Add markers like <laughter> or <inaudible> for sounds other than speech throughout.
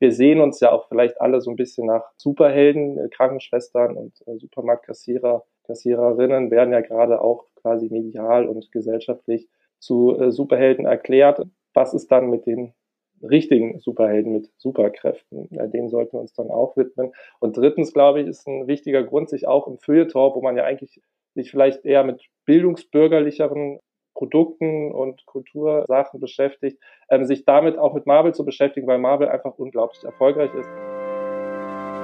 wir sehen uns ja auch vielleicht alle so ein bisschen nach Superhelden, äh, Krankenschwestern und äh, Supermarktkassierer, Kassiererinnen werden ja gerade auch quasi medial und gesellschaftlich zu äh, Superhelden erklärt. Was ist dann mit den richtigen Superhelden mit Superkräften? Denen sollten wir uns dann auch widmen. Und drittens, glaube ich, ist ein wichtiger Grund, sich auch im Feuilleton, wo man ja eigentlich sich vielleicht eher mit bildungsbürgerlicheren Produkten und Kultursachen beschäftigt, ähm, sich damit auch mit Marvel zu beschäftigen, weil Marvel einfach unglaublich erfolgreich ist.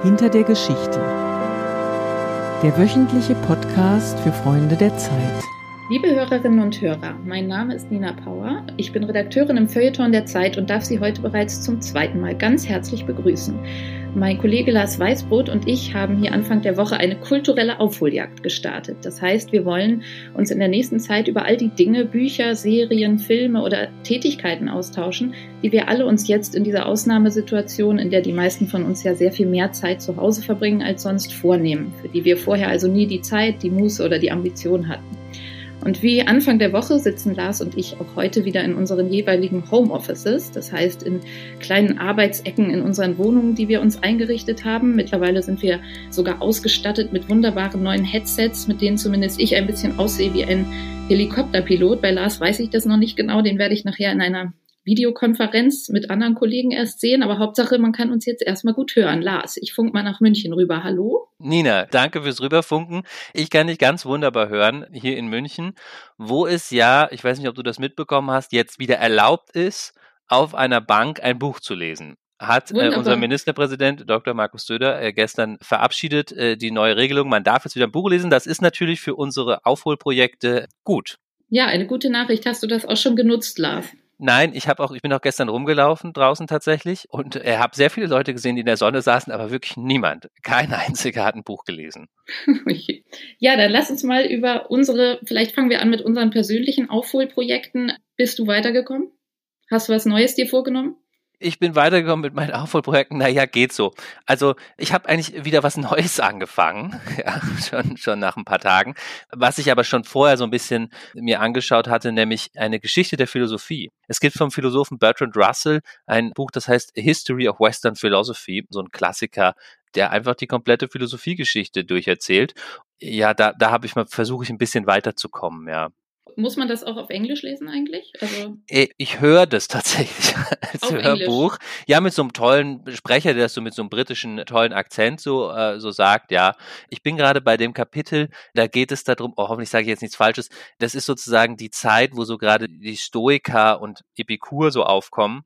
Hinter der Geschichte. Der wöchentliche Podcast für Freunde der Zeit. Liebe Hörerinnen und Hörer, mein Name ist Nina Power. Ich bin Redakteurin im Feuilleton der Zeit und darf Sie heute bereits zum zweiten Mal ganz herzlich begrüßen. Mein Kollege Lars Weißbrot und ich haben hier Anfang der Woche eine kulturelle Aufholjagd gestartet. Das heißt, wir wollen uns in der nächsten Zeit über all die Dinge, Bücher, Serien, Filme oder Tätigkeiten austauschen, die wir alle uns jetzt in dieser Ausnahmesituation, in der die meisten von uns ja sehr viel mehr Zeit zu Hause verbringen als sonst, vornehmen, für die wir vorher also nie die Zeit, die Muße oder die Ambition hatten. Und wie Anfang der Woche sitzen Lars und ich auch heute wieder in unseren jeweiligen Homeoffices, das heißt in kleinen Arbeitsecken in unseren Wohnungen, die wir uns eingerichtet haben. Mittlerweile sind wir sogar ausgestattet mit wunderbaren neuen Headsets, mit denen zumindest ich ein bisschen aussehe wie ein Helikopterpilot. Bei Lars weiß ich das noch nicht genau, den werde ich nachher in einer Videokonferenz mit anderen Kollegen erst sehen, aber Hauptsache, man kann uns jetzt erstmal gut hören. Lars, ich funk mal nach München rüber. Hallo? Nina, danke fürs Rüberfunken. Ich kann dich ganz wunderbar hören hier in München, wo es ja, ich weiß nicht, ob du das mitbekommen hast, jetzt wieder erlaubt ist, auf einer Bank ein Buch zu lesen hat äh, unser Ministerpräsident Dr. Markus Söder äh, gestern verabschiedet, äh, die neue Regelung. Man darf jetzt wieder ein Buch lesen. Das ist natürlich für unsere Aufholprojekte gut. Ja, eine gute Nachricht. Hast du das auch schon genutzt, Lars? Nein, ich habe auch, ich bin auch gestern rumgelaufen draußen tatsächlich und äh, habe sehr viele Leute gesehen, die in der Sonne saßen, aber wirklich niemand, kein einziger hat ein Buch gelesen. <laughs> ja, dann lass uns mal über unsere, vielleicht fangen wir an mit unseren persönlichen Aufholprojekten. Bist du weitergekommen? Hast du was Neues dir vorgenommen? Ich bin weitergekommen mit meinen <laughs> Aufholprojekten. Naja, geht so. Also ich habe eigentlich wieder was Neues <laughs> angefangen, <laughs> ja, schon, schon nach ein paar Tagen, was ich aber schon vorher so ein bisschen mir angeschaut hatte, nämlich eine Geschichte der Philosophie. Es gibt vom Philosophen Bertrand Russell ein Buch, das heißt History of Western Philosophy, so ein Klassiker, der einfach die komplette Philosophiegeschichte durcherzählt. Ja, da, da habe ich mal versuche ich ein bisschen weiterzukommen, ja. Muss man das auch auf Englisch lesen eigentlich? Also äh, ich höre das tatsächlich <laughs> als auf Hörbuch. Englisch. Ja, mit so einem tollen Sprecher, der das so mit so einem britischen tollen Akzent so, äh, so sagt, ja. Ich bin gerade bei dem Kapitel, da geht es darum, oh, hoffentlich sage ich jetzt nichts Falsches, das ist sozusagen die Zeit, wo so gerade die Stoiker und Epikur so aufkommen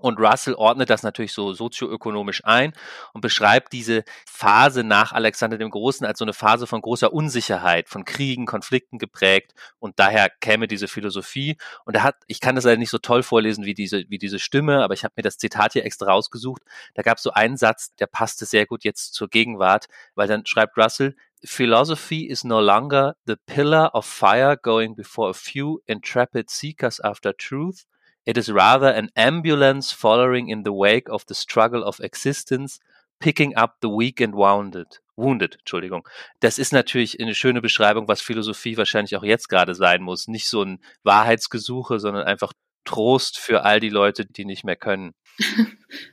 und Russell ordnet das natürlich so sozioökonomisch ein und beschreibt diese Phase nach Alexander dem Großen als so eine Phase von großer Unsicherheit, von Kriegen, Konflikten geprägt und daher käme diese Philosophie und er hat, ich kann das leider nicht so toll vorlesen wie diese, wie diese Stimme, aber ich habe mir das Zitat hier extra rausgesucht. Da gab es so einen Satz, der passte sehr gut jetzt zur Gegenwart, weil dann schreibt Russell, Philosophy is no longer the pillar of fire going before a few intrepid seekers after truth, It is rather an ambulance following in the wake of the struggle of existence, picking up the weak and wounded. Wounded, Entschuldigung. Das ist natürlich eine schöne Beschreibung, was Philosophie wahrscheinlich auch jetzt gerade sein muss. Nicht so ein Wahrheitsgesuche, sondern einfach Trost für all die Leute, die nicht mehr können.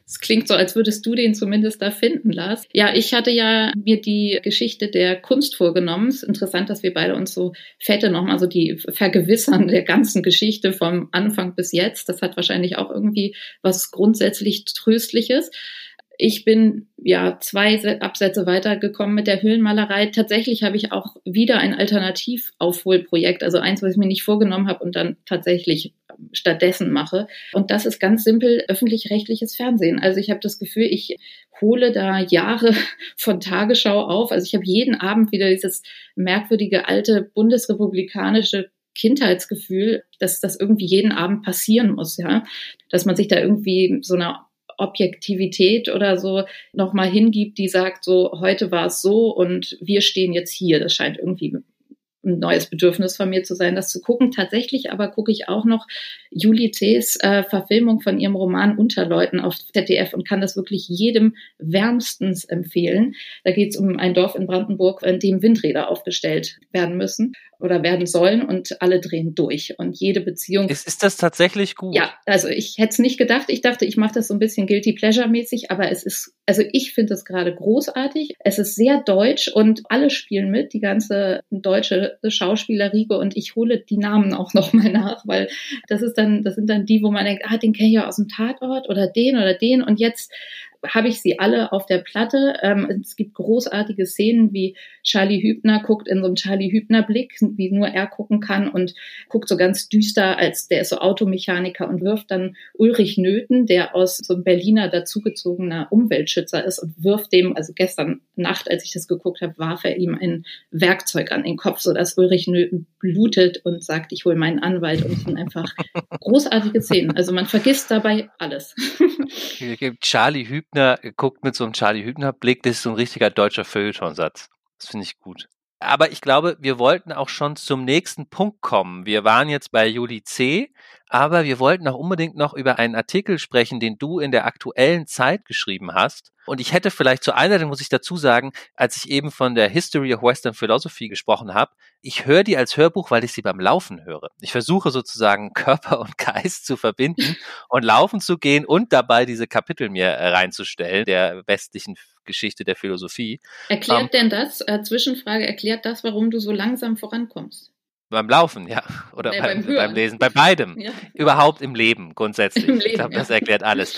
Es klingt so, als würdest du den zumindest da finden, Lars. Ja, ich hatte ja mir die Geschichte der Kunst vorgenommen. Es ist interessant, dass wir beide uns so fette nochmal so die vergewissern der ganzen Geschichte vom Anfang bis jetzt. Das hat wahrscheinlich auch irgendwie was grundsätzlich Tröstliches. Ich bin ja zwei Absätze weitergekommen mit der Höhlenmalerei. Tatsächlich habe ich auch wieder ein Alternativaufholprojekt, also eins, was ich mir nicht vorgenommen habe und dann tatsächlich stattdessen mache. Und das ist ganz simpel öffentlich-rechtliches Fernsehen. Also ich habe das Gefühl, ich hole da Jahre <laughs> von Tagesschau auf. Also ich habe jeden Abend wieder dieses merkwürdige alte bundesrepublikanische Kindheitsgefühl, dass das irgendwie jeden Abend passieren muss, ja, dass man sich da irgendwie so einer Objektivität oder so nochmal hingibt, die sagt, so heute war es so und wir stehen jetzt hier. Das scheint irgendwie ein neues Bedürfnis von mir zu sein, das zu gucken. Tatsächlich aber gucke ich auch noch Julie C.'s äh, Verfilmung von ihrem Roman Unterleuten auf ZDF und kann das wirklich jedem wärmstens empfehlen. Da geht es um ein Dorf in Brandenburg, in dem Windräder aufgestellt werden müssen. Oder werden sollen und alle drehen durch und jede Beziehung. Ist, ist das tatsächlich gut? Ja, also ich hätte es nicht gedacht. Ich dachte, ich mache das so ein bisschen guilty pleasure mäßig, aber es ist, also ich finde es gerade großartig. Es ist sehr deutsch und alle spielen mit, die ganze deutsche Schauspielerriege und ich hole die Namen auch <laughs> nochmal nach, weil das ist dann, das sind dann die, wo man denkt, ah, den kenne ich ja aus dem Tatort oder den oder den und jetzt habe ich sie alle auf der Platte. Ähm, es gibt großartige Szenen, wie Charlie Hübner guckt in so einem Charlie Hübner Blick, wie nur er gucken kann und guckt so ganz düster, als der ist so Automechaniker und wirft dann Ulrich Nöten, der aus so einem Berliner dazugezogener Umweltschützer ist und wirft dem, also gestern Nacht, als ich das geguckt habe, warf er ihm ein Werkzeug an den Kopf, so dass Ulrich Nöten blutet und sagt, ich hole meinen Anwalt und es sind einfach großartige Szenen. Also man vergisst dabei alles. <laughs> Charlie Hübner Hübner guckt mit so einem Charlie Hübner Blick, das ist so ein richtiger deutscher Feuilletonsatz. Das finde ich gut. Aber ich glaube, wir wollten auch schon zum nächsten Punkt kommen. Wir waren jetzt bei Juli C., aber wir wollten auch unbedingt noch über einen Artikel sprechen, den du in der aktuellen Zeit geschrieben hast. Und ich hätte vielleicht zur Einleitung, muss ich dazu sagen, als ich eben von der History of Western Philosophy gesprochen habe, ich höre die als Hörbuch, weil ich sie beim Laufen höre. Ich versuche sozusagen <laughs> Körper und Geist zu verbinden und laufen zu gehen und dabei diese Kapitel mir äh, reinzustellen, der westlichen Geschichte der Philosophie. Erklärt ähm, denn das, äh, Zwischenfrage, erklärt das, warum du so langsam vorankommst? Beim Laufen, ja. Oder nee, beim, beim, beim, Lesen, bei beidem. <laughs> Ja. Überhaupt im Leben grundsätzlich. Im Leben, ich glaube, das erklärt alles.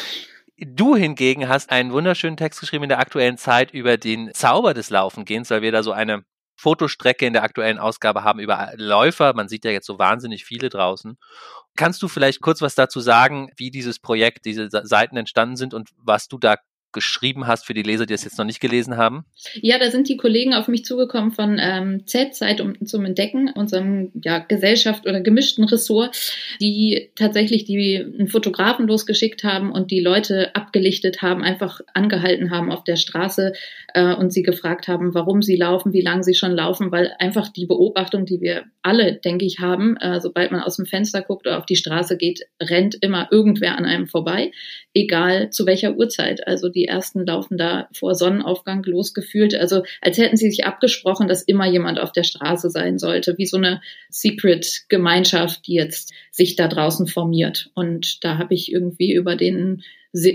Du hingegen hast einen wunderschönen Text geschrieben in der aktuellen Zeit über den Zauber des Laufengehens, weil wir da so eine Fotostrecke in der aktuellen Ausgabe haben über Läufer. Man sieht ja jetzt so wahnsinnig viele draußen. Kannst du vielleicht kurz was dazu sagen, wie dieses Projekt, diese Seiten entstanden sind und was du da geschrieben hast für die Leser, die es jetzt noch nicht gelesen haben? Ja, da sind die Kollegen auf mich zugekommen von ähm, Z, Zeit um, zum Entdecken, unserem ja, Gesellschaft oder gemischten Ressort, die tatsächlich die einen Fotografen losgeschickt haben und die Leute abgelichtet haben, einfach angehalten haben auf der Straße äh, und sie gefragt haben, warum sie laufen, wie lange sie schon laufen, weil einfach die Beobachtung, die wir alle, denke ich, haben, äh, sobald man aus dem Fenster guckt oder auf die Straße geht, rennt immer irgendwer an einem vorbei, egal zu welcher Uhrzeit. Also die ersten laufen da vor Sonnenaufgang losgefühlt, also als hätten sie sich abgesprochen, dass immer jemand auf der Straße sein sollte, wie so eine Secret-Gemeinschaft, die jetzt sich da draußen formiert. Und da habe ich irgendwie über den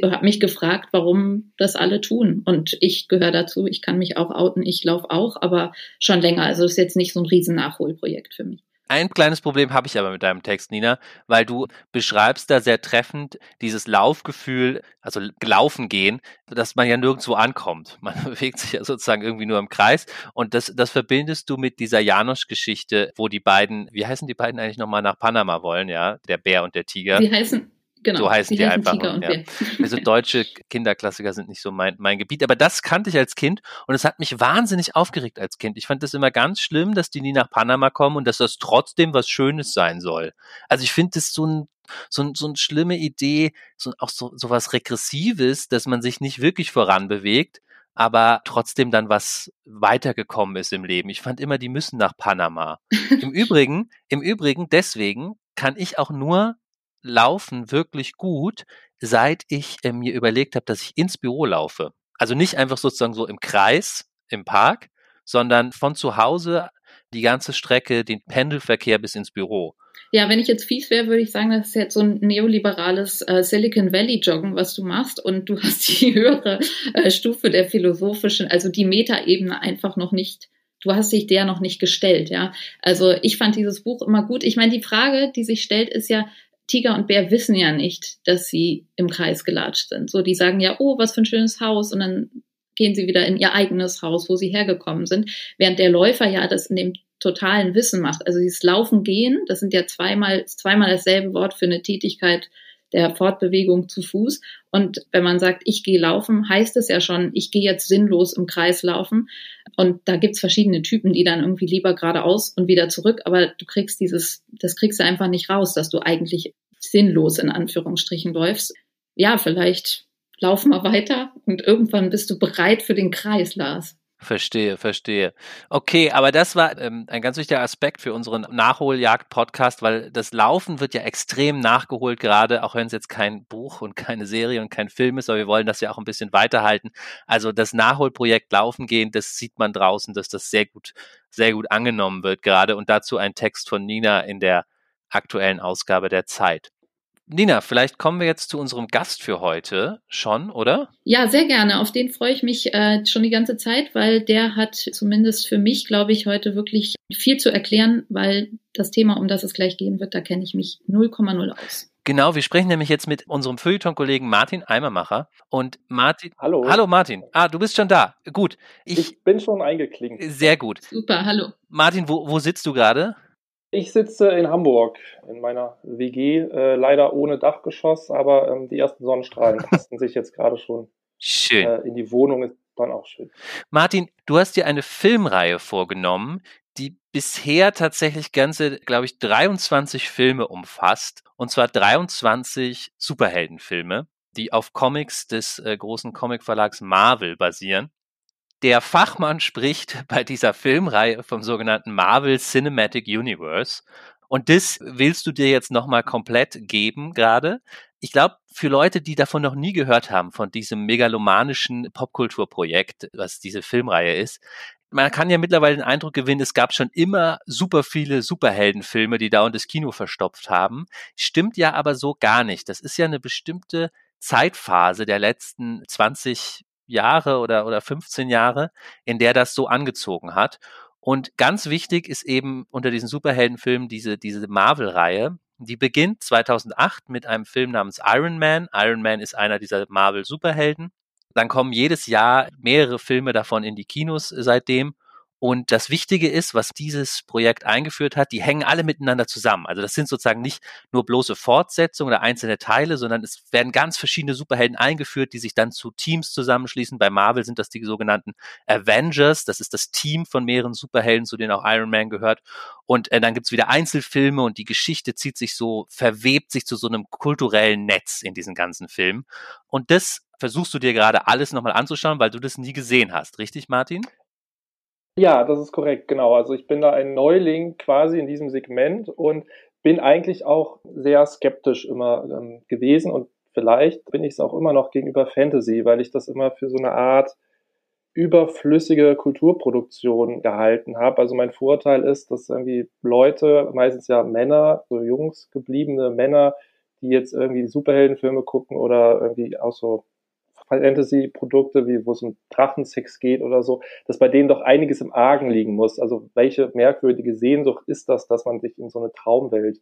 habe mich gefragt, warum das alle tun. Und ich gehöre dazu, ich kann mich auch outen, ich laufe auch, aber schon länger. Also das ist jetzt nicht so ein riesen Nachholprojekt für mich. Ein kleines Problem habe ich aber mit deinem Text, Nina, weil du beschreibst da sehr treffend dieses Laufgefühl, also Laufen gehen, dass man ja nirgendwo ankommt. <laughs> Man bewegt sich ja sozusagen irgendwie nur im Kreis. Und das, das verbindest du mit dieser Janosch-Geschichte, wo die beiden, wie heißen die beiden eigentlich nochmal nach Panama wollen, ja? Der Bär und der Tiger. Die heißen Genau, so heißen die, einfach. Nur, ja. <laughs> <laughs> Also deutsche Kinderklassiker sind nicht so mein, mein Gebiet, aber das kannte ich als Kind und es hat mich wahnsinnig aufgeregt als Kind. Ich fand das immer ganz schlimm, dass die nie nach Panama kommen und dass das trotzdem was Schönes sein soll. Also ich finde das so ein so, ein, so eine schlimme Idee, so, auch so, so was Regressives, dass man sich nicht wirklich voranbewegt, aber trotzdem dann was weitergekommen ist im Leben. Ich fand immer, die müssen nach Panama. Im <laughs> Übrigen, im Übrigen deswegen kann ich auch nur Laufen wirklich gut, seit ich äh, mir überlegt habe, dass ich ins Büro laufe. Also nicht einfach sozusagen so im Kreis, im Park, sondern von zu Hause die ganze Strecke, den Pendelverkehr bis ins Büro. Ja, wenn ich jetzt fies wäre, würde ich sagen, das ist jetzt so ein neoliberales äh, Silicon Valley Joggen, was du machst und du <laughs> hast die höhere äh, Stufe der philosophischen, also die Metaebene einfach noch nicht du hast dich der noch nicht gestellt, ja. Also ich fand dieses Buch immer gut. Ich meine, die Frage, die sich stellt, ist ja, Tiger und Bär wissen ja nicht, dass sie im Kreis gelatscht sind. So, die sagen ja, oh, was für ein schönes Haus und dann gehen sie wieder in ihr eigenes Haus, wo sie hergekommen sind, während der Läufer ja das in dem totalen Wissen macht. Also dieses Laufen gehen, das sind ja zweimal zweimal dasselbe Wort für eine Tätigkeit der Fortbewegung zu Fuß. Und wenn man sagt, ich gehe laufen, heißt es ja schon, ich gehe jetzt sinnlos im Kreis laufen. Und da gibt's verschiedene Typen, die dann irgendwie lieber geradeaus und wieder zurück, aber du kriegst dieses, das kriegst du einfach nicht raus, dass du eigentlich sinnlos in Anführungsstrichen läufst. Ja, vielleicht laufen wir weiter und irgendwann bist du bereit für den Kreis, Lars. Verstehe, verstehe. Okay, aber das war ähm, ein ganz wichtiger Aspekt für unseren Nachholjagd-Podcast, weil das Laufen wird ja extrem nachgeholt, gerade auch wenn es jetzt kein Buch und keine Serie und kein Film ist, aber wir wollen das ja auch ein bisschen weiterhalten. Also das Nachholprojekt Laufen gehen, das sieht man draußen, dass das sehr gut, sehr gut angenommen wird gerade und dazu ein Text von Nina in der aktuellen Ausgabe der Zeit. Nina, vielleicht kommen wir jetzt zu unserem Gast für heute schon, oder? Ja, sehr gerne. Auf den freue ich mich äh, schon die ganze Zeit, weil der hat zumindest für mich, glaube ich, heute wirklich viel zu erklären, weil das Thema, um das es gleich gehen wird, da kenne ich mich 0,0 aus. Genau, wir sprechen nämlich jetzt mit unserem Feuilleton-Kollegen Martin Eimermacher. Und Martin. Hallo. Hallo Martin. Ah, du bist schon da. Gut. Ich, ich bin schon eingeklingt. Sehr gut. Super, hallo. Martin, wo, wo sitzt du gerade? Ich sitze in Hamburg in meiner WG, äh, leider ohne Dachgeschoss, aber ähm, die ersten Sonnenstrahlen <laughs> tasten sich jetzt gerade schon schön. Äh, in die Wohnung. Ist dann auch schön. Martin, du hast dir eine Filmreihe vorgenommen, die bisher tatsächlich ganze, glaube ich, 23 Filme umfasst. Und zwar 23 Superheldenfilme, die auf Comics des äh, großen Comicverlags Marvel basieren. Der Fachmann spricht <laughs> bei dieser Filmreihe vom sogenannten Marvel Cinematic Universe. Und das willst du dir jetzt nochmal komplett geben gerade. Ich glaube, für Leute, die davon noch nie gehört haben, von diesem megalomanischen Popkulturprojekt, was diese Filmreihe ist, man kann ja mittlerweile den Eindruck gewinnen, es gab schon immer super viele Superheldenfilme, die da und das Kino verstopft haben. Stimmt ja aber so gar nicht. Das ist ja eine bestimmte Zeitphase der letzten 20 Jahre oder, oder 15 Jahre, in der das so angezogen hat. Und ganz wichtig ist eben unter diesen Superheldenfilmen diese, diese Marvel-Reihe. Die beginnt 2008 mit einem Film namens Iron Man. Iron Man ist einer dieser Marvel-Superhelden. Dann kommen jedes Jahr mehrere Filme davon in die Kinos seitdem. Und das Wichtige ist, was dieses Projekt eingeführt hat, die hängen alle miteinander zusammen. Also das sind sozusagen nicht nur bloße Fortsetzungen oder einzelne Teile, sondern es werden ganz verschiedene Superhelden eingeführt, die sich dann zu Teams zusammenschließen. Bei Marvel sind das die sogenannten Avengers. Das ist das Team von mehreren Superhelden, zu denen auch Iron Man gehört. Und äh, dann gibt's wieder Einzelfilme und die Geschichte zieht sich so, verwebt sich zu so einem kulturellen Netz in diesen ganzen Filmen. Und das versuchst du dir gerade alles nochmal anzuschauen, weil du das nie gesehen hast, richtig, Martin? Ja, das ist korrekt, genau. Also ich bin da ein Neuling quasi in diesem Segment und bin eigentlich auch sehr skeptisch immer ähm, gewesen und vielleicht bin ich es auch immer noch gegenüber Fantasy, weil ich das immer für so eine Art überflüssige Kulturproduktion gehalten habe. Also mein Vorurteil ist, dass irgendwie Leute, meistens ja Männer, so Jungs gebliebene Männer, die jetzt irgendwie Superheldenfilme gucken oder irgendwie auch so Fantasy-Produkte, wie wo es um Drachensex geht oder so, dass bei denen doch einiges im Argen liegen muss. Also welche merkwürdige Sehnsucht ist das, dass man sich in so eine Traumwelt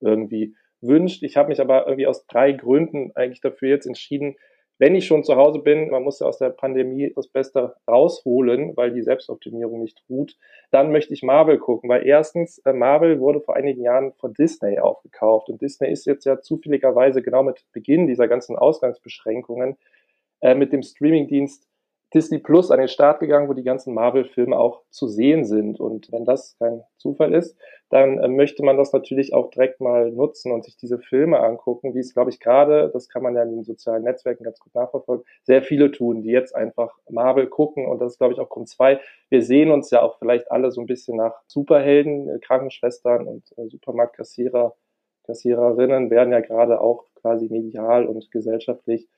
irgendwie wünscht. Ich habe mich aber irgendwie aus drei Gründen eigentlich dafür jetzt entschieden, wenn ich schon zu Hause bin, man muss ja aus der Pandemie das Beste rausholen, weil die Selbstoptimierung nicht ruht, dann möchte ich Marvel gucken, weil erstens, äh, Marvel wurde vor einigen Jahren von Disney aufgekauft und Disney ist jetzt ja zufälligerweise genau mit Beginn dieser ganzen Ausgangsbeschränkungen äh, mit dem Streamingdienst Disney Plus an den Start gegangen, wo die ganzen Marvel-Filme auch zu sehen sind. Und wenn das kein Zufall ist, dann äh, möchte man das natürlich auch direkt mal nutzen und sich diese Filme angucken, wie es, glaube ich, gerade, das kann man ja in den sozialen Netzwerken ganz gut nachverfolgen, sehr viele tun, die jetzt einfach Marvel gucken. Und das ist, glaube ich, auch Grund zwei. Wir sehen uns ja auch vielleicht alle so ein bisschen nach Superhelden, äh, Krankenschwestern und äh, Supermarktkassierer, Kassiererinnen werden ja gerade auch quasi medial und gesellschaftlich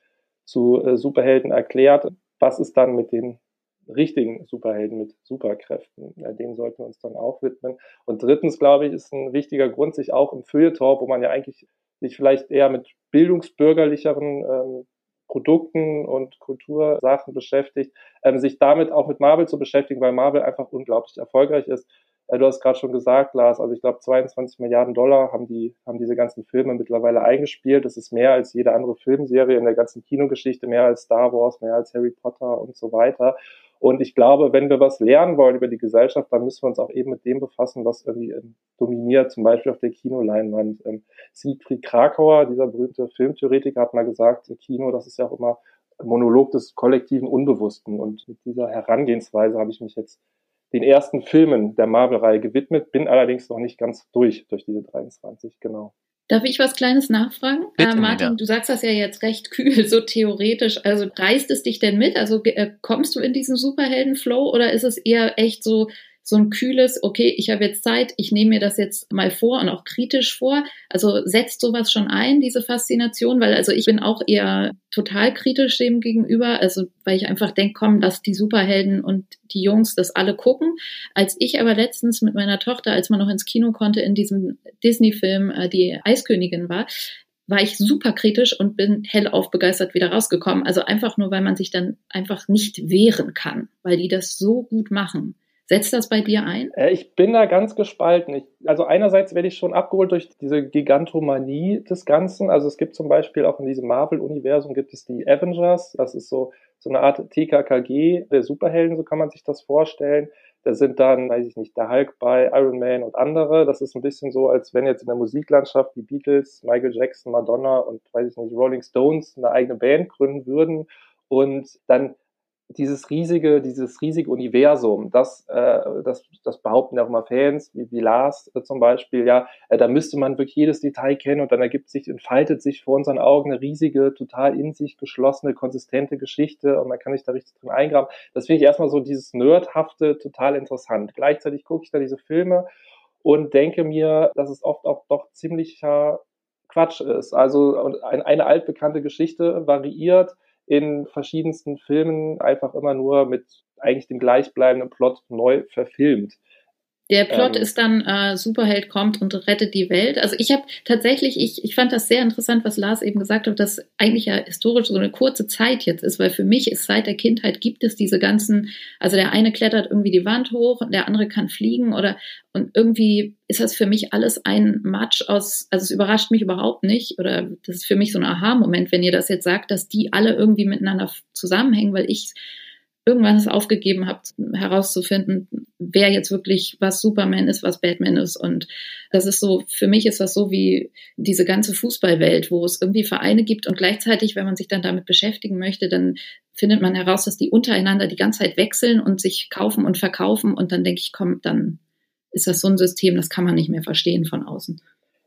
zu äh, Superhelden erklärt. Was ist dann mit den richtigen Superhelden mit Superkräften? Denen sollten wir uns dann auch widmen. Und drittens, glaube ich, ist ein wichtiger Grund, sich auch im Feuilleton, wo man ja eigentlich sich vielleicht eher mit bildungsbürgerlicheren ähm, Produkten und Kultursachen beschäftigt, ähm, sich damit auch mit Marvel zu beschäftigen, weil Marvel einfach unglaublich erfolgreich ist. Äh, du hast gerade schon gesagt, Lars, also ich glaube 22 Milliarden Dollar haben die haben diese ganzen Filme mittlerweile eingespielt. Das ist mehr als jede andere Filmserie in der ganzen Kinogeschichte, mehr als Star Wars, mehr als Harry Potter und so weiter. Und ich glaube, wenn wir was lernen wollen über die Gesellschaft, dann müssen wir uns auch eben mit dem befassen, was irgendwie ähm, dominiert, zum Beispiel auf der Kinoleinwand. Ähm, Siegfried Krakauer, dieser berühmte Filmtheoretiker, hat mal gesagt, Kino, das ist ja auch immer Monolog des kollektiven Unbewussten. Und mit dieser Herangehensweise habe ich mich jetzt den ersten Filmen der Marvel-Reihe gewidmet, bin allerdings noch nicht ganz durch, durch diese 23, genau. Darf ich was Kleines nachfragen? Bitte, äh, Martin, Nina. du sagst das ja jetzt recht <laughs> kühl, so theoretisch. Also reißt es dich denn mit? Also äh, kommst du in diesen Superhelden-Flow oder ist es eher echt so, so ein kühles, okay, ich habe jetzt Zeit, ich nehme mir das jetzt mal vor und auch kritisch vor. Also setzt sowas schon ein, diese Faszination, weil also ich bin auch eher total kritisch dem gegenüber, also weil ich einfach denke, komm, dass die Superhelden und die Jungs das alle gucken. Als ich aber letztens mit meiner Tochter, als man noch ins Kino konnte, in diesem Disney-Film äh, die Eiskönigin war, war ich super kritisch und bin hellauf begeistert wieder rausgekommen. Also einfach nur, weil man sich dann einfach nicht wehren kann, weil die das so gut machen. Setzt das bei dir ein? Äh, ich bin da ganz gespalten. Ich, also einerseits werde ich schon abgeholt durch diese Gigantomanie des Ganzen. Also es gibt zum Beispiel auch in diesem Marvel-Universum gibt es die Avengers. Das ist so, so eine Art TKKG der Superhelden, so kann man sich das vorstellen. Da sind dann, weiß ich nicht, der Hulk bei, Iron Man und andere. Das ist ein bisschen so, als wenn jetzt in der Musiklandschaft die Beatles, Michael Jackson, Madonna und, weiß ich nicht, Rolling Stones eine eigene Band gründen würden und dann dieses riesige, dieses riesige Universum, das, äh, das, das behaupten ja auch immer Fans, wie, wie Lars äh, zum Beispiel, ja, äh, da müsste man wirklich jedes Detail kennen und dann ergibt sich, entfaltet sich vor unseren Augen eine riesige, total in sich geschlossene, konsistente Geschichte und man kann sich da richtig drin eingraben. Das finde ich erstmal so dieses Nerdhafte total interessant. Gleichzeitig gucke ich da diese Filme und denke mir, dass es oft auch doch ziemlicher Quatsch ist. Also eine altbekannte Geschichte variiert in verschiedensten Filmen einfach immer nur mit eigentlich dem gleichbleibenden Plot neu verfilmt. Der Plot ähm, ist dann, äh, Superheld kommt und rettet die Welt. Also ich habe tatsächlich, ich, ich fand das sehr interessant, was Lars eben gesagt hat, dass eigentlich ja historisch so eine kurze Zeit jetzt ist, weil für mich ist seit der Kindheit gibt es diese ganzen, also der eine klettert irgendwie die Wand hoch und der andere kann fliegen oder und irgendwie ist das für mich alles ein Match aus, also es überrascht mich überhaupt nicht oder das ist für mich so ein Aha-Moment, wenn ihr das jetzt sagt, dass die alle irgendwie miteinander zusammenhängen, weil ich irgendwann es aufgegeben habt, herauszufinden, wer jetzt wirklich was Superman ist, was Batman ist. Und das ist so, für mich ist das so wie diese ganze Fußballwelt, wo es irgendwie Vereine gibt und gleichzeitig, wenn man sich dann damit beschäftigen möchte, dann findet man heraus, dass die untereinander die ganze Zeit wechseln und sich kaufen und verkaufen. Und dann denke ich, komm, dann ist das so ein System, das kann man nicht mehr verstehen von außen.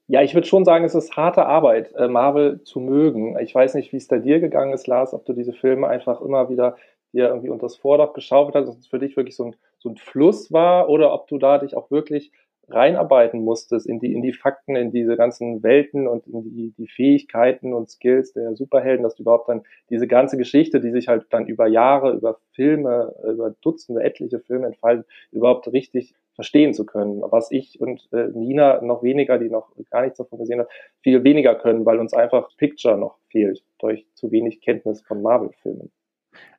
Ja, ich würde schon sagen, es ist harte Arbeit, äh, Marvel zu mögen. Ich weiß nicht, wie es da dir gegangen ist, Lars, ob du diese Filme einfach immer wieder dir irgendwie unter das Vordach geschaufelt hast, dass es für dich wirklich so ein, so ein Fluss war oder ob du da dich auch wirklich reinarbeiten musstest in die, in die Fakten, in diese ganzen Welten und in die, die Fähigkeiten und Skills der Superhelden, dass du überhaupt dann diese ganze Geschichte, die sich halt dann über Jahre, über Filme, über Dutzende, etliche Filme entfaltet, überhaupt richtig verstehen zu können. Was ich und äh, Nina noch weniger, die noch gar nichts davon gesehen hat, viel weniger können, weil uns einfach Picture noch fehlt durch zu wenig Kenntnis von Marvel-Filmen.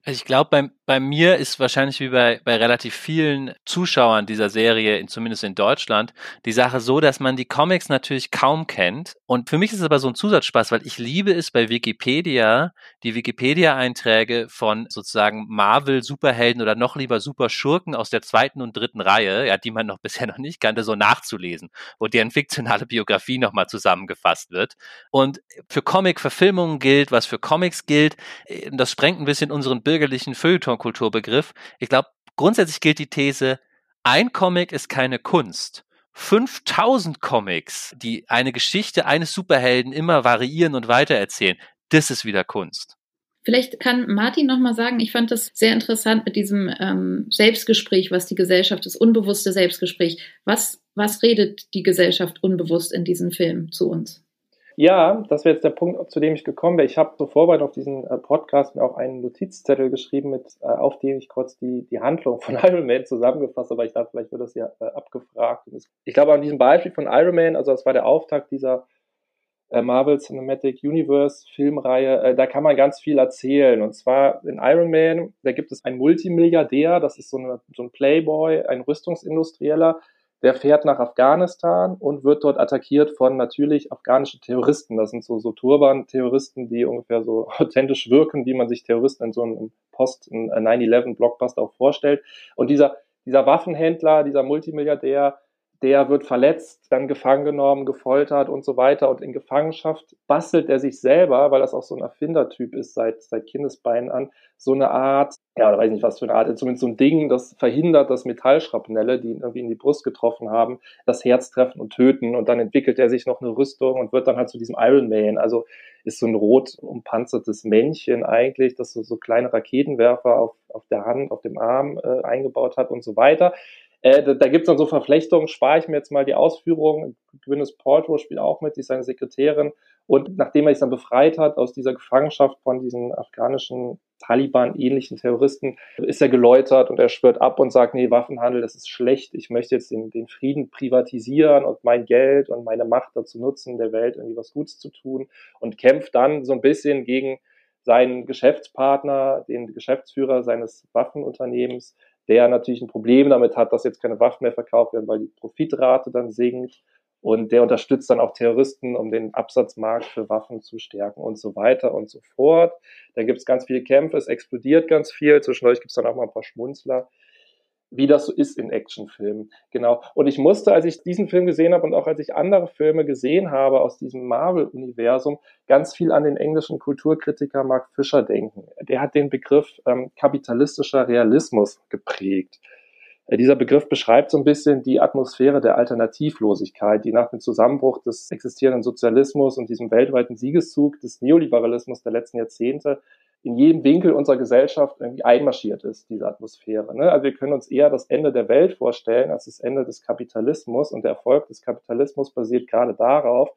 Also ich glaube, bei, bei mir ist wahrscheinlich wie bei, bei relativ vielen Zuschauern dieser Serie, in, zumindest in Deutschland, die Sache so, dass man die Comics natürlich kaum kennt. Und für mich ist es aber so ein Zusatzspaß, weil ich liebe es bei Wikipedia, die Wikipedia-Einträge von sozusagen Marvel-Superhelden oder noch lieber Superschurken aus der zweiten und dritten Reihe, ja, die man noch <laughs> bisher noch nicht kannte, so nachzulesen, wo deren fiktionale Biografie nochmal zusammengefasst wird. Und für Comic-Verfilmungen gilt, was für Comics gilt, äh, das sprengt ein bisschen unseren bürgerlichen Feuilleton-Kulturbegriff. Ich glaube, grundsätzlich gilt die These, ein Comic ist keine Kunst. 5000 Comics, die eine Geschichte eines Superhelden immer variieren und weitererzählen, das ist wieder Kunst. Vielleicht kann Martin noch mal sagen, ich fand das sehr interessant mit diesem ähm, Selbstgespräch, was die Gesellschaft, das unbewusste Selbstgespräch. Was, was redet die Gesellschaft unbewusst in diesem Film zu uns? Ja, das wäre jetzt der Punkt, zu dem ich gekommen wäre. Ich habe zur Vorbereitung auf diesen äh, Podcast mir auch einen Notizzettel geschrieben, mit, äh, auf dem ich kurz die, die Handlung von <laughs> Iron Man zusammengefasst habe, weil ich dachte, vielleicht wird das ja äh, abgefragt. Ich glaube, an diesem Beispiel von Iron Man, also das war der Auftakt dieser Marvel Cinematic Universe Filmreihe, da kann man ganz viel erzählen. Und zwar in Iron Man, da gibt es einen Multimilliardär, das ist so, eine, so ein Playboy, ein Rüstungsindustrieller, der fährt nach Afghanistan und wird dort attackiert von natürlich afghanischen Terroristen. Das sind so, so Turban-Terroristen, die ungefähr so <laughs> authentisch wirken, wie man sich Terroristen in so einem Post, 9-11-Blockbuster auch vorstellt. Und dieser, dieser Waffenhändler, dieser Multimilliardär, der wird verletzt, dann gefangen genommen, gefoltert und so weiter. Und in Gefangenschaft bastelt er sich selber, weil das auch so ein Erfindertyp ist seit, seit Kindesbeinen an, so eine Art, ja, oder weiß nicht was für eine Art, zumindest so ein Ding, das verhindert, dass Metallschrapnelle, die ihn irgendwie in die Brust getroffen haben, das Herz treffen und töten. Und dann entwickelt er sich noch eine Rüstung und wird dann halt zu diesem Iron Man. Also ist so ein rot umpanzertes Männchen eigentlich, das so, so kleine Raketenwerfer auf, auf der Hand, auf dem Arm äh, eingebaut hat und so weiter. Äh, da da gibt es dann so Verflechtungen, spare ich mir jetzt mal die Ausführungen. Gwyneth Paltrow spielt auch mit, die ist seine Sekretärin. Und nachdem er sich dann befreit hat aus dieser Gefangenschaft von diesen afghanischen Taliban-ähnlichen Terroristen, ist er geläutert und er schwört ab und sagt, nee, Waffenhandel, das ist schlecht. Ich möchte jetzt den, den Frieden privatisieren und mein Geld und meine Macht dazu nutzen, der Welt irgendwie was Gutes zu tun und kämpft dann so ein bisschen gegen seinen Geschäftspartner, den Geschäftsführer seines Waffenunternehmens, der natürlich ein Problem damit hat, dass jetzt keine Waffen mehr verkauft werden, weil die Profitrate dann sinkt. Und der unterstützt dann auch Terroristen, um den Absatzmarkt für Waffen zu stärken und so weiter und so fort. Da gibt es ganz viele Kämpfe, es explodiert ganz viel. Zwischendurch gibt es dann auch mal ein paar Schmunzler wie das so ist in Actionfilmen. Genau. Und ich musste, als ich diesen Film gesehen habe und auch als ich andere Filme gesehen habe aus diesem Marvel-Universum, ganz viel an den englischen Kulturkritiker Mark Fisher denken. Der hat den Begriff ähm, kapitalistischer Realismus geprägt. Äh, dieser Begriff beschreibt so ein bisschen die Atmosphäre der Alternativlosigkeit, die nach dem Zusammenbruch des existierenden Sozialismus und diesem weltweiten Siegeszug des Neoliberalismus der letzten Jahrzehnte in jedem Winkel unserer Gesellschaft irgendwie einmarschiert ist, diese Atmosphäre. Ne? Also wir können uns eher das Ende der Welt vorstellen als das Ende des Kapitalismus. Und der Erfolg des Kapitalismus basiert gerade darauf,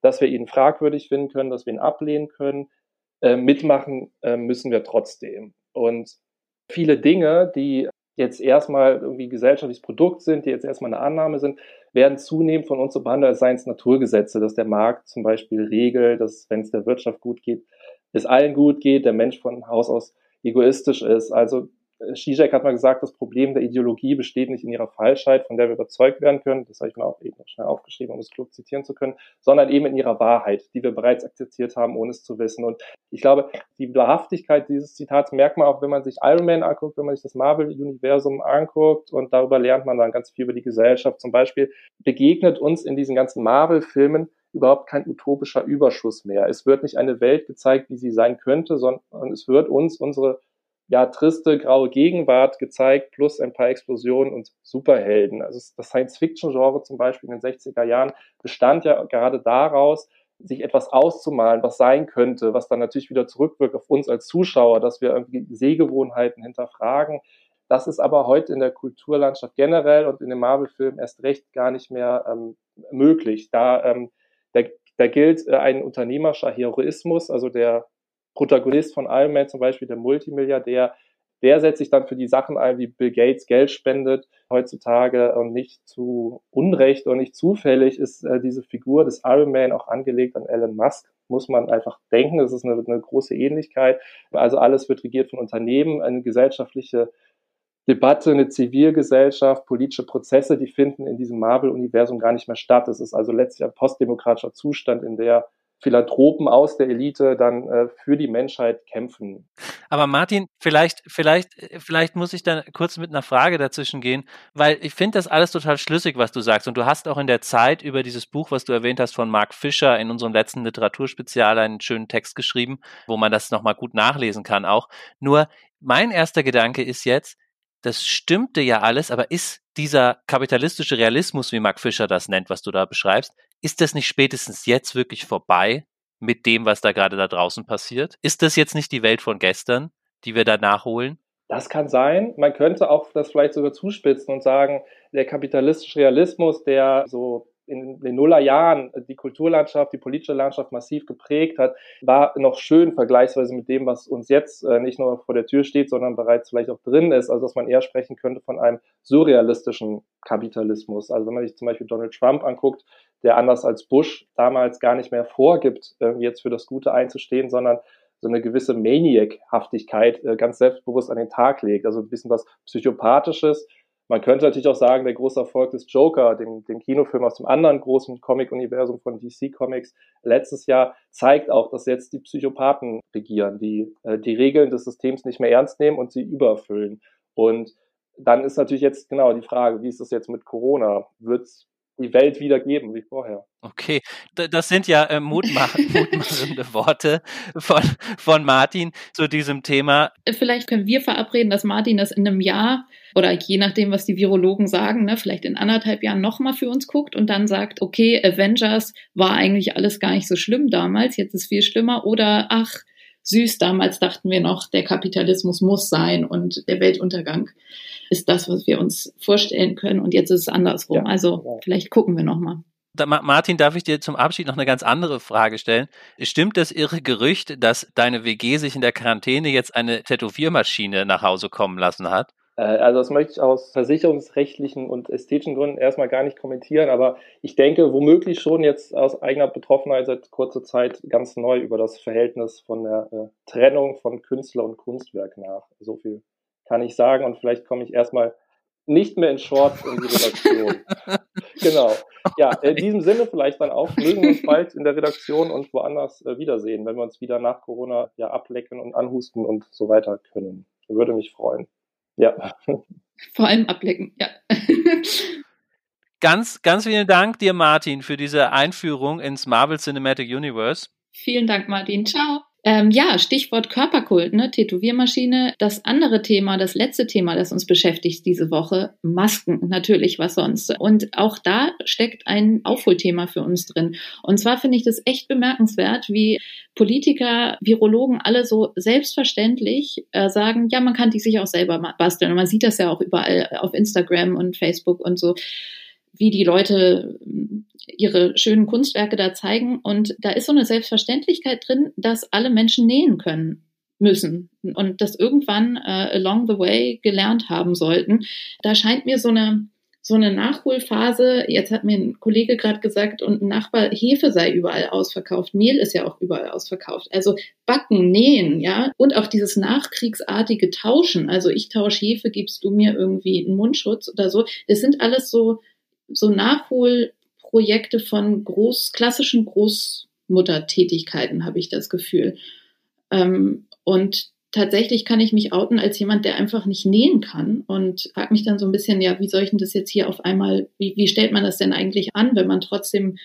dass wir ihn fragwürdig finden können, dass wir ihn ablehnen können. Äh, mitmachen äh, müssen wir trotzdem. Und viele Dinge, die jetzt erstmal irgendwie gesellschaftliches Produkt sind, die jetzt erstmal eine Annahme sind, werden zunehmend von uns so behandelt, als seien es Naturgesetze, dass der Markt zum Beispiel regelt, dass wenn es der Wirtschaft gut geht, es allen gut geht, der Mensch von Haus aus egoistisch ist. Also Zizek hat mal gesagt, das Problem der Ideologie besteht nicht in ihrer Falschheit, von der wir überzeugt werden können, das habe ich mir auch eben schnell aufgeschrieben, um es klug zitieren zu können, sondern eben in ihrer Wahrheit, die wir bereits akzeptiert haben, ohne es zu wissen. Und ich glaube, die Wahrhaftigkeit dieses Zitats merkt man auch, wenn man sich Iron Man anguckt, wenn man sich das Marvel-Universum anguckt und darüber lernt man dann ganz viel über die Gesellschaft. Zum Beispiel begegnet uns in diesen ganzen Marvel-Filmen überhaupt kein utopischer Überschuss mehr. Es wird nicht eine Welt gezeigt, wie sie sein könnte, sondern es wird uns unsere ja, triste, graue Gegenwart gezeigt, plus ein paar Explosionen und Superhelden. Also das Science-Fiction-Genre zum Beispiel in den 60er Jahren bestand ja gerade daraus, sich etwas auszumalen, was sein könnte, was dann natürlich wieder zurückwirkt auf uns als Zuschauer, dass wir irgendwie Sehgewohnheiten hinterfragen. Das ist aber heute in der Kulturlandschaft generell und in den Marvel-Filmen erst recht gar nicht mehr ähm, möglich. Da ähm, da, da gilt äh, ein unternehmerischer Heroismus, also der Protagonist von Iron Man zum Beispiel, der Multimilliardär, der setzt sich dann für die Sachen ein, wie Bill Gates Geld spendet heutzutage und nicht zu Unrecht und nicht zufällig ist äh, diese Figur des Iron Man auch angelegt an Elon Musk. Muss man einfach denken, das ist eine, eine große Ähnlichkeit. Also alles wird regiert von Unternehmen, eine gesellschaftliche Debatte, eine Zivilgesellschaft, politische Prozesse, die finden in diesem Marvel-Universum gar nicht mehr statt. Es ist also letztlich ein postdemokratischer Zustand, in der Philanthropen aus der Elite dann äh, für die Menschheit kämpfen. Aber Martin, vielleicht, vielleicht, vielleicht muss ich dann kurz mit einer Frage dazwischen gehen, weil ich finde das alles total schlüssig, was du sagst. Und du hast auch in der Zeit über dieses Buch, was du erwähnt hast, von Mark Fischer in unserem letzten Literaturspezial einen schönen Text geschrieben, wo man das nochmal gut nachlesen kann auch. Nur mein erster Gedanke ist jetzt, das stimmte ja alles, aber ist dieser kapitalistische Realismus, wie Mark Fischer das nennt, was du da beschreibst, ist das nicht spätestens jetzt wirklich vorbei mit dem, was da gerade da draußen passiert? Ist das jetzt nicht die Welt von gestern, die wir da nachholen? Das kann sein. Man könnte auch das vielleicht sogar zuspitzen und sagen, der kapitalistische Realismus, der so in den Nullerjahren die Kulturlandschaft, die politische Landschaft massiv geprägt hat, war noch schön vergleichsweise mit dem, was uns jetzt äh, nicht nur vor der Tür steht, sondern bereits vielleicht auch drin ist. Also dass man eher sprechen könnte von einem surrealistischen Kapitalismus. Also wenn man sich zum Beispiel Donald Trump anguckt, der anders als Bush damals gar nicht mehr vorgibt, äh, jetzt für das Gute einzustehen, sondern so eine gewisse Maniac-Haftigkeit äh, ganz selbstbewusst an den Tag legt. Also ein bisschen was Psychopathisches, man könnte natürlich auch sagen, der große Erfolg des Joker, dem, dem Kinofilm aus dem anderen großen Comic-Universum von DC Comics letztes Jahr, zeigt auch, dass jetzt die Psychopathen regieren, die äh, die Regeln des Systems nicht mehr ernst nehmen und sie überfüllen. Und dann ist natürlich jetzt genau die Frage, wie ist das jetzt mit Corona? Wird es die Welt wieder geben wie vorher? Okay, das sind ja äh, mutmach <laughs> mutmachende Worte von, von Martin zu diesem Thema. Vielleicht können wir verabreden, dass Martin das in einem Jahr oder je nachdem, was die Virologen sagen, ne, vielleicht in anderthalb Jahren nochmal für uns guckt und dann sagt, okay, Avengers war eigentlich alles gar nicht so schlimm damals, jetzt ist viel schlimmer oder ach, süß, damals dachten wir noch, der Kapitalismus muss sein und der Weltuntergang ist das, was wir uns vorstellen können und jetzt ist es andersrum. Ja, also vielleicht gucken wir nochmal. Martin, darf ich dir zum Abschied noch eine ganz andere Frage stellen? Stimmt das irre Gerücht, dass deine WG sich in der Quarantäne jetzt eine Tätowiermaschine nach Hause kommen lassen hat? Äh, also das möchte ich aus versicherungsrechtlichen und ästhetischen Gründen erstmal gar nicht kommentieren, aber ich denke womöglich schon jetzt aus eigener Betroffenheit seit kurzer Zeit ganz neu über das Verhältnis von der äh, Trennung von Künstler und Kunstwerk nach. So viel kann ich sagen und vielleicht komme ich erstmal nicht mehr in Shorts in die Redaktion. <laughs> genau. Ja, in diesem Sinne vielleicht dann auch. Mögen wir uns bald in der Redaktion und woanders äh, wiedersehen, wenn wir uns wieder nach Corona ja ablecken und anhusten und so weiter können. Würde mich freuen. Ja. <laughs> Vor allem ablecken, ja. <laughs> ganz, ganz vielen Dank dir, Martin, für diese Einführung ins Marvel Cinematic Universe. Vielen Dank, Martin. Ciao. Ähm, ja, Stichwort Körperkult, ne? Tätowiermaschine. Das andere Thema, das letzte Thema, das uns beschäftigt diese Woche, Masken, natürlich, was sonst. Und auch da steckt ein Aufholthema für uns drin. Und zwar finde ich das echt bemerkenswert, wie Politiker, Virologen alle so selbstverständlich äh, sagen, ja, man kann die sich auch selber basteln. Und man sieht das ja auch überall auf Instagram und Facebook und so wie die Leute ihre schönen Kunstwerke da zeigen. Und da ist so eine Selbstverständlichkeit drin, dass alle Menschen nähen können müssen und das irgendwann äh, along the way gelernt haben sollten. Da scheint mir so eine so eine Nachholphase, jetzt hat mir ein Kollege gerade gesagt und ein Nachbar, Hefe sei überall ausverkauft, Mehl ist ja auch überall ausverkauft. Also backen, nähen, ja, und auch dieses nachkriegsartige Tauschen, also ich tausche Hefe, gibst du mir irgendwie einen Mundschutz oder so, das sind alles so so Nachhol Projekte von groß, klassischen Großmuttertätigkeiten, habe ich das Gefühl. Ähm, und tatsächlich kann ich mich outen als jemand, der einfach nicht nähen kann und frage mich dann so ein bisschen, ja, wie soll ich denn das jetzt hier auf einmal, wie, wie stellt man das denn eigentlich an, wenn man trotzdem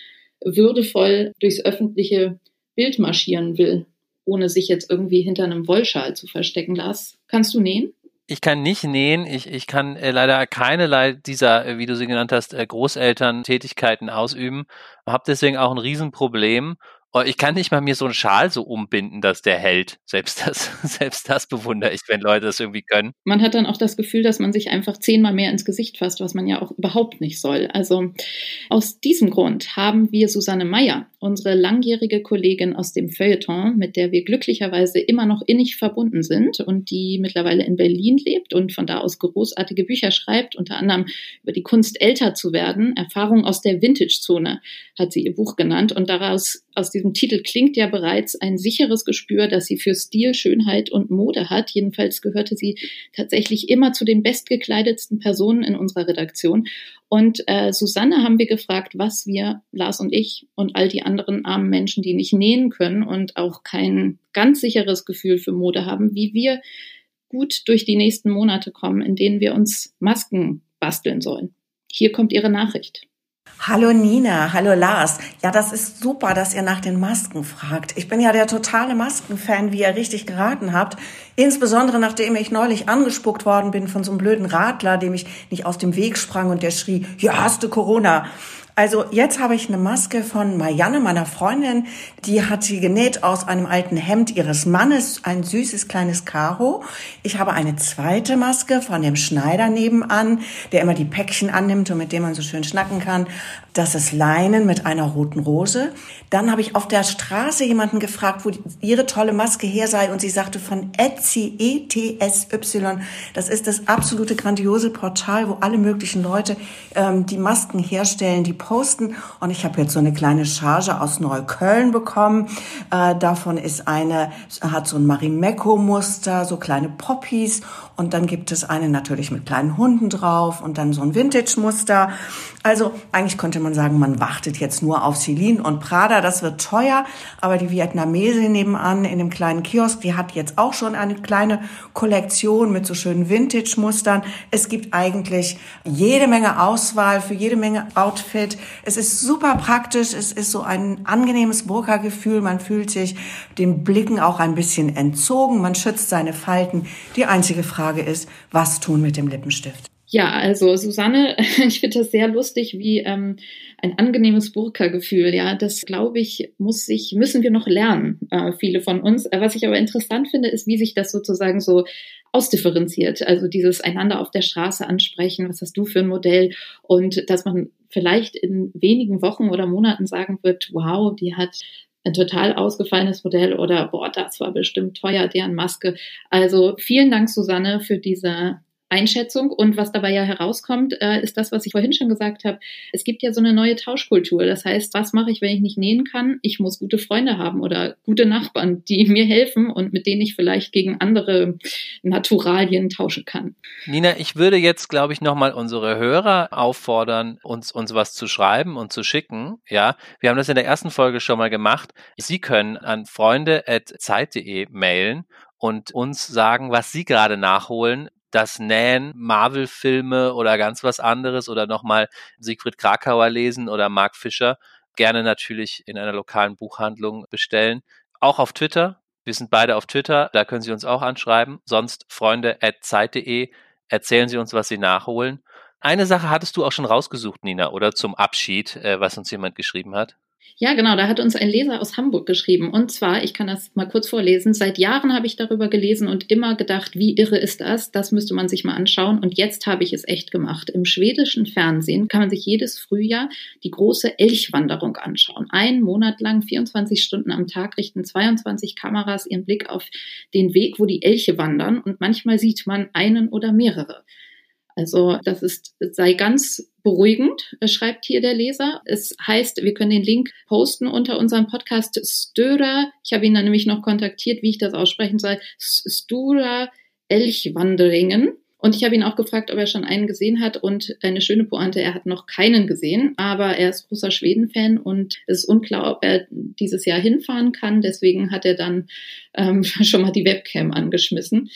würdevoll durchs öffentliche Bild marschieren will, ohne sich jetzt irgendwie hinter einem Wollschal zu verstecken. Lars, kannst du nähen? Ich kann nicht nähen, ich, ich kann äh, leider keinerlei dieser, äh, wie du sie genannt hast, äh, Großeltern-Tätigkeiten ausüben, habe deswegen auch ein Riesenproblem ich kann nicht mal mir so einen Schal so umbinden, dass der hält. Selbst das, <laughs> selbst das bewundere ich, wenn Leute das irgendwie können. Man hat dann auch das Gefühl, dass man sich einfach zehnmal mehr ins Gesicht fasst, was man ja auch überhaupt nicht soll. Also aus diesem Grund haben wir Susanne Meyer, unsere langjährige Kollegin aus dem Feuilleton, mit der wir glücklicherweise immer noch innig verbunden sind und die mittlerweile in Berlin lebt und von da aus großartige Bücher schreibt, unter anderem über die Kunst älter zu werden. Erfahrung aus der Vintage-Zone hat sie ihr Buch genannt und daraus aus diesem Titel klingt ja bereits ein sicheres Gespür, dass sie für Stil, Schönheit und Mode hat. Jedenfalls gehörte sie tatsächlich immer zu den bestgekleidetsten Personen in unserer Redaktion. Und äh, Susanne haben wir gefragt, was wir, Lars und ich und all die anderen armen Menschen, die nicht nähen können und auch kein ganz sicheres Gefühl für Mode haben, wie wir gut durch die nächsten Monate kommen, in denen wir uns Masken basteln sollen. Hier kommt Ihre Nachricht. Hallo Nina, hallo Lars. Ja, das ist super, dass ihr nach den Masken fragt. Ich bin ja der totale Maskenfan, wie ihr richtig geraten habt. Insbesondere nachdem ich neulich angespuckt worden bin von so einem blöden Radler, dem ich nicht aus dem Weg sprang und der schrie, ja, hast du Corona. Also jetzt habe ich eine Maske von Marianne, meiner Freundin. Die hat sie genäht aus einem alten Hemd ihres Mannes, ein süßes kleines Karo. Ich habe eine zweite Maske von dem Schneider nebenan, der immer die Päckchen annimmt und mit dem man so schön schnacken kann. Das ist Leinen mit einer roten Rose. Dann habe ich auf der Straße jemanden gefragt, wo ihre tolle Maske her sei und sie sagte von Etsy, E-T-S-Y. Das ist das absolute grandiose Portal, wo alle möglichen Leute ähm, die Masken herstellen, die posten. Und ich habe jetzt so eine kleine Charge aus Neukölln bekommen. Äh, davon ist eine, hat so ein Marimekko-Muster, so kleine Poppies. Und dann gibt es eine natürlich mit kleinen Hunden drauf und dann so ein Vintage-Muster. Also eigentlich könnte man sagen, man wartet jetzt nur auf Celine und Prada. Das wird teuer. Aber die Vietnamese nebenan in dem kleinen Kiosk, die hat jetzt auch schon eine kleine Kollektion mit so schönen Vintage-Mustern. Es gibt eigentlich jede Menge Auswahl für jede Menge Outfit. Es ist super praktisch. Es ist so ein angenehmes Burka-Gefühl. Man fühlt sich den Blicken auch ein bisschen entzogen. Man schützt seine Falten. Die einzige Frage ist, was tun mit dem Lippenstift? Ja, also Susanne, <laughs> ich finde das sehr lustig, wie ähm, ein angenehmes Burka-Gefühl. Ja, das glaube ich, muss sich, müssen wir noch lernen, äh, viele von uns. Äh, was ich aber interessant finde, ist, wie sich das sozusagen so ausdifferenziert. Also dieses einander auf der Straße ansprechen, was hast du für ein Modell? Und dass man vielleicht in wenigen Wochen oder Monaten sagen wird, wow, die hat ein total ausgefallenes Modell oder boah, das war bestimmt teuer, deren Maske. Also vielen Dank, Susanne, für diese Einschätzung. Und was dabei ja herauskommt, äh, ist das, was ich vorhin schon gesagt habe. Es gibt ja so eine neue Tauschkultur. Das heißt, was mache ich, wenn ich nicht nähen kann? Ich muss gute Freunde haben oder gute Nachbarn, die <laughs> mir helfen und mit denen ich vielleicht gegen andere Naturalien tauschen kann. Nina, ich würde jetzt, glaube ich, nochmal unsere Hörer auffordern, uns, uns was zu schreiben und zu schicken. Ja, wir haben das in der ersten Folge schon mal gemacht. Sie können an freunde.zeit.de mailen und uns sagen, was Sie gerade nachholen, das Nähen, Marvel-Filme oder ganz was anderes oder nochmal Siegfried Krakauer lesen oder Mark Fischer, gerne natürlich in einer lokalen Buchhandlung bestellen. Auch auf Twitter. Wir sind beide auf Twitter, da können Sie uns auch anschreiben. Sonst freunde at zeit.de. Erzählen Sie uns, was Sie nachholen. Eine Sache hattest du auch schon rausgesucht, Nina, oder zum Abschied, äh, was uns jemand geschrieben hat? Ja, genau, da hat uns ein Leser aus Hamburg geschrieben. Und zwar, ich kann das mal kurz vorlesen, seit Jahren habe ich darüber gelesen und immer gedacht, wie irre ist das? Das müsste man sich mal anschauen. Und jetzt habe ich es echt gemacht. Im schwedischen Fernsehen kann man sich jedes Frühjahr die große Elchwanderung anschauen. Ein Monat lang, 24 Stunden am Tag, richten 22 Kameras ihren Blick auf den Weg, wo die Elche wandern. Und manchmal sieht man einen oder mehrere. Also das ist, sei ganz beruhigend, schreibt hier der Leser. Es heißt, wir können den Link posten unter unserem Podcast Störer. Ich habe ihn dann nämlich noch kontaktiert, wie ich das aussprechen soll. Stura Elchwanderingen. Und ich habe ihn auch gefragt, ob er schon einen gesehen hat und eine schöne Pointe, er hat noch keinen gesehen, aber er ist großer Schweden-Fan und es ist unklar, ob er dieses Jahr hinfahren kann. Deswegen hat er dann ähm, <laughs> schon mal die Webcam angeschmissen.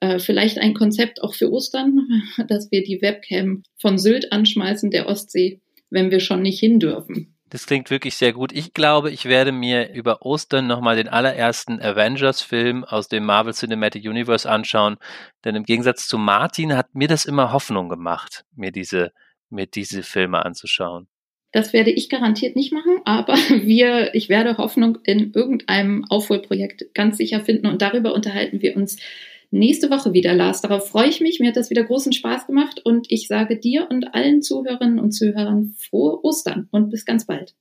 Äh, vielleicht ein Konzept auch für Ostern, <laughs> dass wir die Webcam von Sylt anschmeißen, der Ostsee, wenn wir schon nicht hin dürfen. Das klingt wirklich sehr gut. Ich glaube, ich werde mir über Ostern nochmal den allerersten Avengers-Film aus dem Marvel Cinematic Universe anschauen. Denn im Gegensatz zu Martin hat mir das immer Hoffnung gemacht, mir diese, mir diese Filme anzuschauen. Das werde ich garantiert nicht machen, aber <laughs> wir, ich werde Hoffnung in irgendeinem Aufholprojekt ganz sicher finden und darüber unterhalten wir uns nächste Woche wieder, Lars. Darauf freue ich mich. Mir hat das wieder großen Spaß gemacht und ich sage dir und allen Zuhörerinnen und Zuhörern frohe Ostern und bis ganz bald.